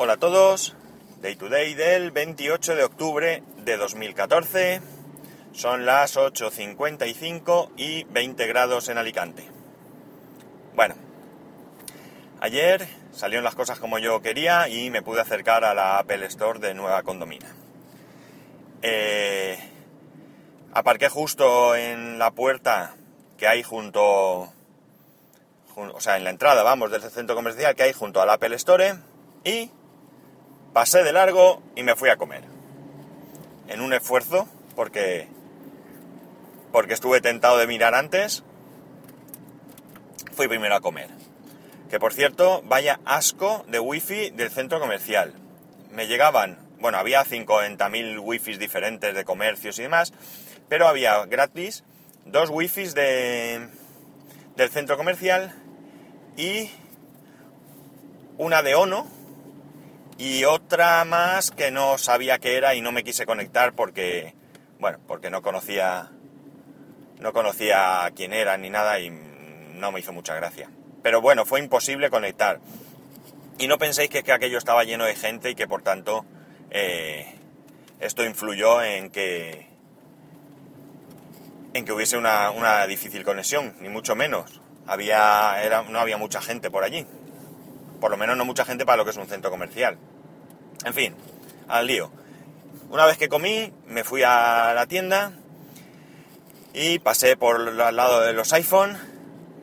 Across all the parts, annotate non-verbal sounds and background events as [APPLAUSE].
Hola a todos, Day to Day del 28 de octubre de 2014. Son las 8.55 y 20 grados en Alicante. Bueno, ayer salieron las cosas como yo quería y me pude acercar a la Apple Store de Nueva Condomina. Eh, aparqué justo en la puerta que hay junto, jun- o sea, en la entrada, vamos, del centro comercial que hay junto al Apple Store y pasé de largo y me fui a comer. En un esfuerzo, porque, porque estuve tentado de mirar antes, fui primero a comer. Que por cierto, vaya asco de wifi del centro comercial. Me llegaban, bueno, había 50.000 wifis diferentes de comercios y demás, pero había gratis dos wifis de, del centro comercial y una de Ono y otra más que no sabía qué era y no me quise conectar porque, bueno, porque no conocía, no conocía quién era ni nada y no me hizo mucha gracia. Pero bueno, fue imposible conectar. Y no penséis que, es que aquello estaba lleno de gente y que por tanto eh, esto influyó en que en que hubiese una, una difícil conexión, ni mucho menos. Había, era, no había mucha gente por allí. Por lo menos no mucha gente para lo que es un centro comercial. En fin, al lío. Una vez que comí, me fui a la tienda y pasé por al lado de los iPhone.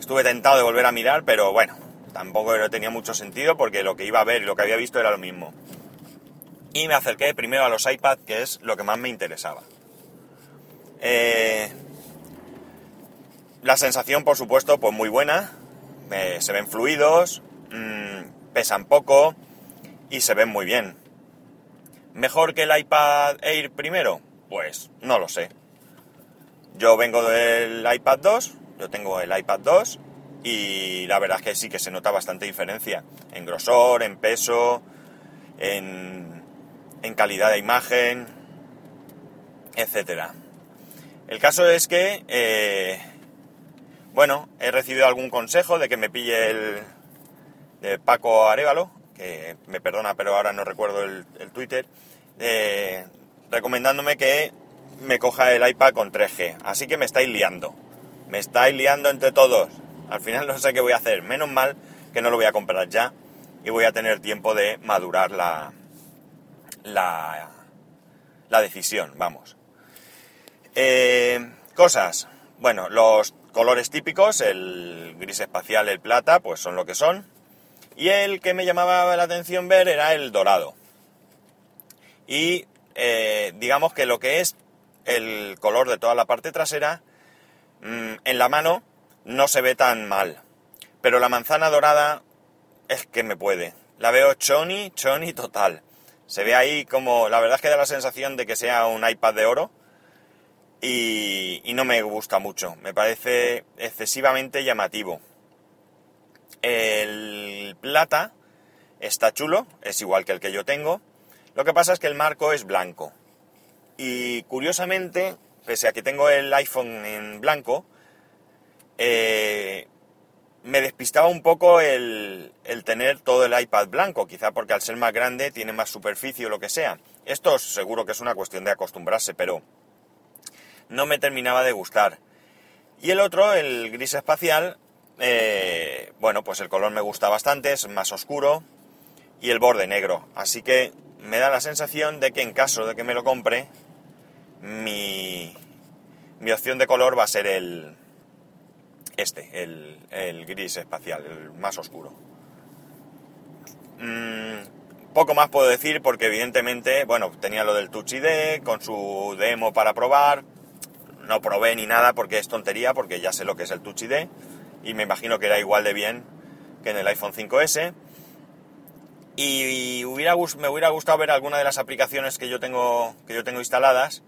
Estuve tentado de volver a mirar, pero bueno, tampoco tenía mucho sentido porque lo que iba a ver y lo que había visto era lo mismo. Y me acerqué primero a los iPad, que es lo que más me interesaba. Eh, la sensación, por supuesto, pues muy buena. Me- se ven fluidos, mm, pesan poco y se ven muy bien. ¿Mejor que el iPad Air primero? Pues no lo sé. Yo vengo del iPad 2, yo tengo el iPad 2 y la verdad es que sí que se nota bastante diferencia en grosor, en peso, en, en calidad de imagen, etcétera. El caso es que, eh, bueno, he recibido algún consejo de que me pille el de Paco Arevalo, que me perdona, pero ahora no recuerdo el, Twitter, eh, recomendándome que me coja el iPad con 3G. Así que me estáis liando. Me estáis liando entre todos. Al final no sé qué voy a hacer. Menos mal que no lo voy a comprar ya y voy a tener tiempo de madurar la, la, la decisión, vamos. Eh, cosas. Bueno, los colores típicos, el gris espacial, el plata, pues son lo que son. Y el que me llamaba la atención ver era el dorado. Y eh, digamos que lo que es el color de toda la parte trasera, mm, en la mano no se ve tan mal. Pero la manzana dorada es que me puede. La veo choni, choni total. Se ve ahí como, la verdad es que da la sensación de que sea un iPad de oro y, y no me gusta mucho. Me parece excesivamente llamativo. El plata está chulo, es igual que el que yo tengo. Lo que pasa es que el marco es blanco. Y curiosamente, pese a que tengo el iPhone en blanco, eh, me despistaba un poco el, el tener todo el iPad blanco, quizá porque al ser más grande tiene más superficie o lo que sea. Esto seguro que es una cuestión de acostumbrarse, pero no me terminaba de gustar. Y el otro, el gris espacial, eh, bueno, pues el color me gusta bastante, es más oscuro y el borde negro. Así que me da la sensación de que en caso de que me lo compre, mi, mi opción de color va a ser el este, el, el gris espacial, el más oscuro. Mm, poco más puedo decir porque evidentemente, bueno, tenía lo del Touch ID con su demo para probar. No probé ni nada porque es tontería, porque ya sé lo que es el Touch ID y me imagino que era igual de bien que en el iPhone 5S. Y me hubiera gustado ver alguna de las aplicaciones que yo tengo, que yo tengo instaladas,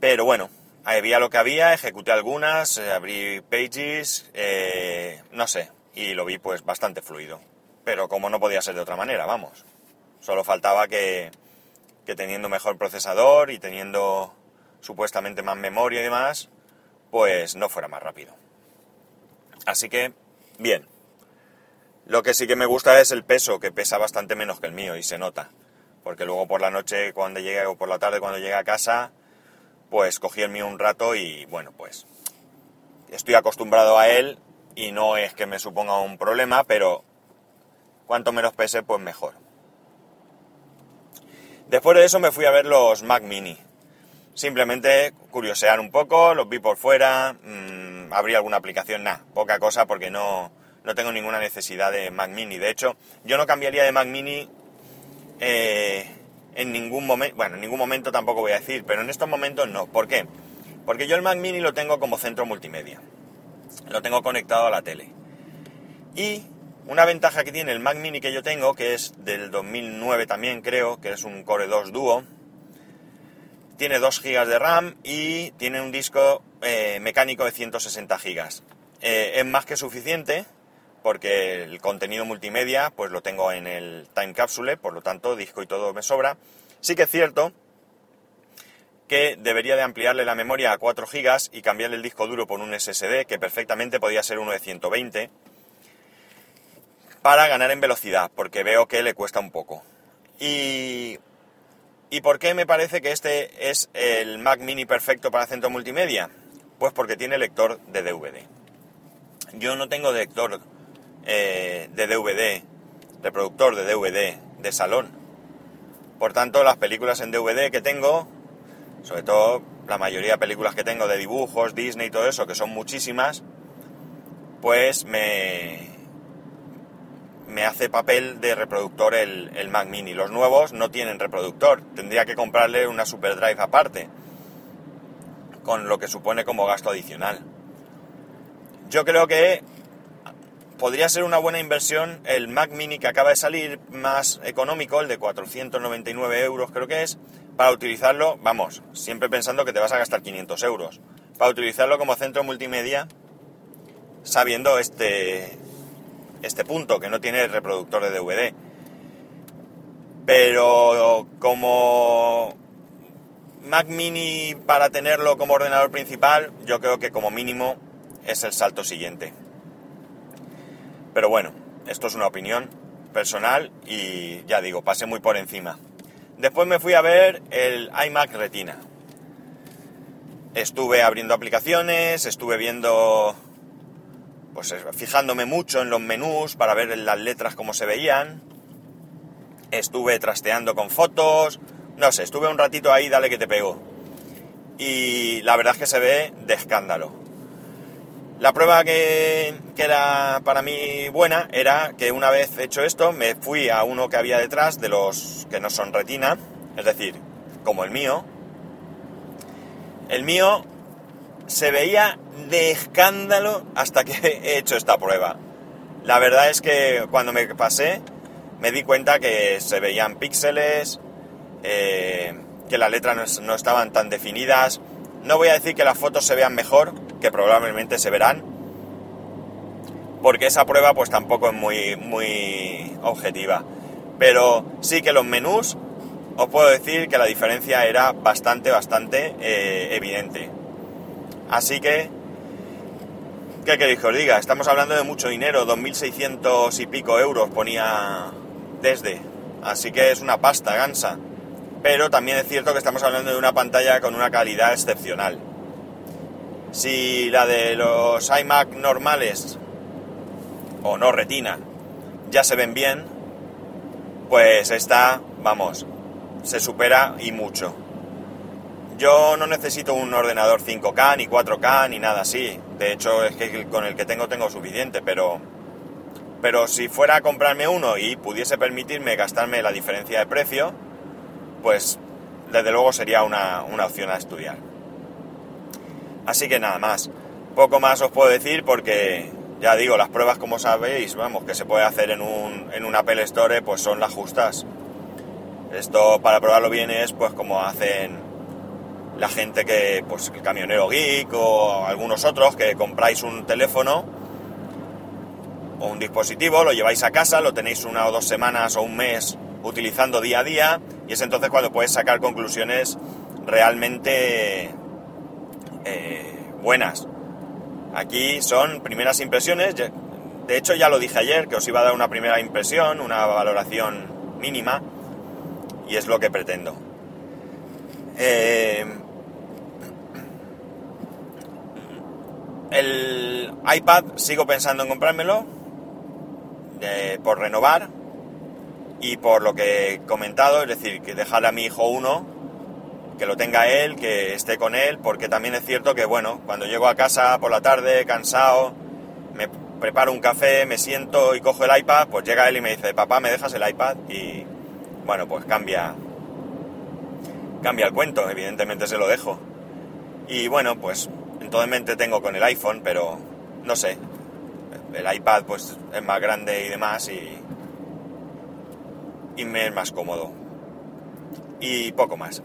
pero bueno, había lo que había, ejecuté algunas, eh, abrí Pages, eh, no sé, y lo vi pues bastante fluido. Pero como no podía ser de otra manera, vamos. Solo faltaba que, que teniendo mejor procesador y teniendo supuestamente más memoria y demás, pues no fuera más rápido. Así que, bien. Lo que sí que me gusta es el peso, que pesa bastante menos que el mío y se nota. Porque luego por la noche cuando llegue o por la tarde cuando llegue a casa, pues cogí el mío un rato y bueno, pues estoy acostumbrado a él y no es que me suponga un problema, pero cuanto menos pese, pues mejor. Después de eso me fui a ver los Mac Mini. Simplemente curiosear un poco, los vi por fuera, mmm, abrí alguna aplicación, nada, poca cosa porque no, no tengo ninguna necesidad de Mac Mini. De hecho, yo no cambiaría de Mac Mini eh, en ningún momento, bueno, en ningún momento tampoco voy a decir, pero en estos momentos no. ¿Por qué? Porque yo el Mac Mini lo tengo como centro multimedia. Lo tengo conectado a la tele. Y una ventaja que tiene el Mac Mini que yo tengo, que es del 2009 también creo, que es un Core 2 Duo, tiene 2 GB de RAM y tiene un disco eh, mecánico de 160 GB. Eh, es más que suficiente porque el contenido multimedia pues lo tengo en el Time Capsule, por lo tanto disco y todo me sobra. Sí que es cierto que debería de ampliarle la memoria a 4 GB y cambiarle el disco duro por un SSD que perfectamente podía ser uno de 120 para ganar en velocidad, porque veo que le cuesta un poco. Y ¿Y por qué me parece que este es el Mac Mini perfecto para centro multimedia? Pues porque tiene lector de DVD. Yo no tengo lector eh, de DVD, reproductor de DVD de salón. Por tanto, las películas en DVD que tengo, sobre todo la mayoría de películas que tengo de dibujos, Disney y todo eso, que son muchísimas, pues me, me hace papel de reproductor el, el, Mac Mini. Los nuevos no tienen reproductor, tendría que comprarle una SuperDrive aparte, con lo que supone como gasto adicional. Yo creo que podría ser una buena inversión el Mac Mini que acaba de salir más económico, el de 499 euros creo que es, para utilizarlo, vamos, siempre pensando que te vas a gastar 500 euros, para utilizarlo como centro multimedia, sabiendo este, este punto, que no tiene reproductor de DVD. Pero como Mac Mini para tenerlo como ordenador principal, yo creo que como mínimo es el salto siguiente. Pero bueno, esto es una opinión personal y ya digo, pasé muy por encima. Después me fui a ver el iMac Retina. Estuve abriendo aplicaciones, estuve viendo pues fijándome mucho en los menús para ver las letras cómo se veían. Estuve trasteando con fotos, no sé, estuve un ratito ahí, dale que te pego. Y la verdad es que se ve de escándalo. La prueba que, que, era para mí buena era que una vez hecho esto me fui a uno que había detrás de los que no son retina, es decir, como el mío. El mío se veía de escándalo hasta que [LAUGHS] he hecho esta prueba. La verdad es que cuando me pasé me di cuenta que se veían píxeles, eh, que las letras no, estaban tan definidas. No voy a decir que las fotos se vean mejor, que probablemente se verán, porque esa prueba pues tampoco es muy, muy objetiva. Pero sí que los menús, os puedo decir que la diferencia era bastante, bastante eh, evidente. Así que, ¿qué queréis que os diga? Estamos hablando de mucho dinero, 2.600 y pico euros ponía desde. Así que es una pasta gansa. Pero también es cierto que estamos hablando de una pantalla con una calidad excepcional. Si la de los iMac normales o no retina ya se ven bien, pues esta, vamos, se supera y mucho. Yo no necesito un ordenador 5K, ni 4K, ni nada así. De hecho, es que con el que tengo tengo suficiente, pero... Pero si fuera a comprarme uno y pudiese permitirme gastarme la diferencia de precio, pues desde luego sería una, una opción a estudiar. Así que nada más. Poco más os puedo decir porque, ya digo, las pruebas como sabéis, vamos, que se puede hacer en un, en un Apple Store, pues son las justas. Esto para probarlo bien es pues como hacen la gente que, pues el camionero geek o algunos otros que compráis un teléfono o un dispositivo, lo lleváis a casa, lo tenéis una o dos semanas o un mes utilizando día a día y es entonces cuando puedes sacar conclusiones realmente eh, buenas. Aquí son primeras impresiones, de hecho ya lo dije ayer, que os iba a dar una primera impresión, una valoración mínima, y es lo que pretendo. Eh, el iPad sigo pensando en comprármelo por renovar y por lo que he comentado, es decir, que dejar a mi hijo uno, que lo tenga él, que esté con él, porque también es cierto que, bueno, cuando llego a casa por la tarde, cansado, me preparo un café, me siento y cojo el iPad, pues llega él y me dice, papá, ¿me dejas el iPad? Y, bueno, pues cambia, cambia el cuento, evidentemente se lo dejo. Y bueno, pues en todo mente tengo con el iPhone, pero no sé, el iPad pues es más grande y demás y, y me es más cómodo. Y poco más.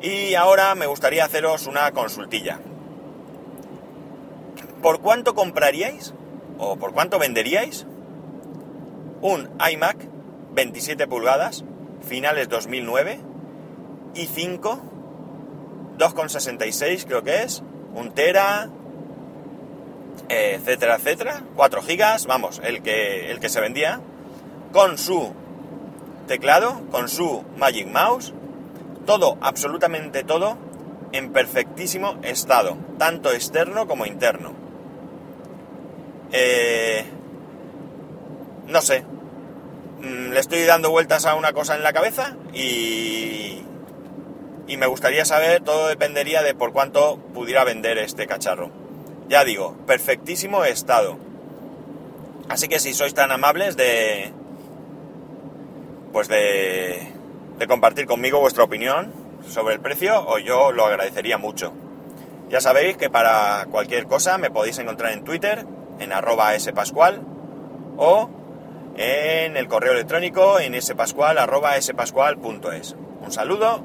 Y ahora me gustaría haceros una consultilla. ¿Por cuánto compraríais o por cuánto venderíais un iMac 27 pulgadas, finales 2009, i5, 2,66 creo que es, un tera, etcétera, etcétera, 4 gigas, vamos, el que, el que se vendía, con su teclado, con su Magic Mouse, todo, absolutamente todo, en perfectísimo estado, tanto externo como interno. Eh, no sé, mm, le estoy dando vueltas a una cosa en la cabeza y, y me gustaría saber, todo dependería de por cuánto pudiera vender este cacharro. Ya digo, perfectísimo estado. Así que si sois tan amables de... Pues de, de compartir conmigo vuestra opinión sobre el precio, o yo lo agradecería mucho. Ya sabéis que para cualquier cosa me podéis encontrar en Twitter, en arroba spascual, o en el correo electrónico en spascual arroba spascual.es. Un saludo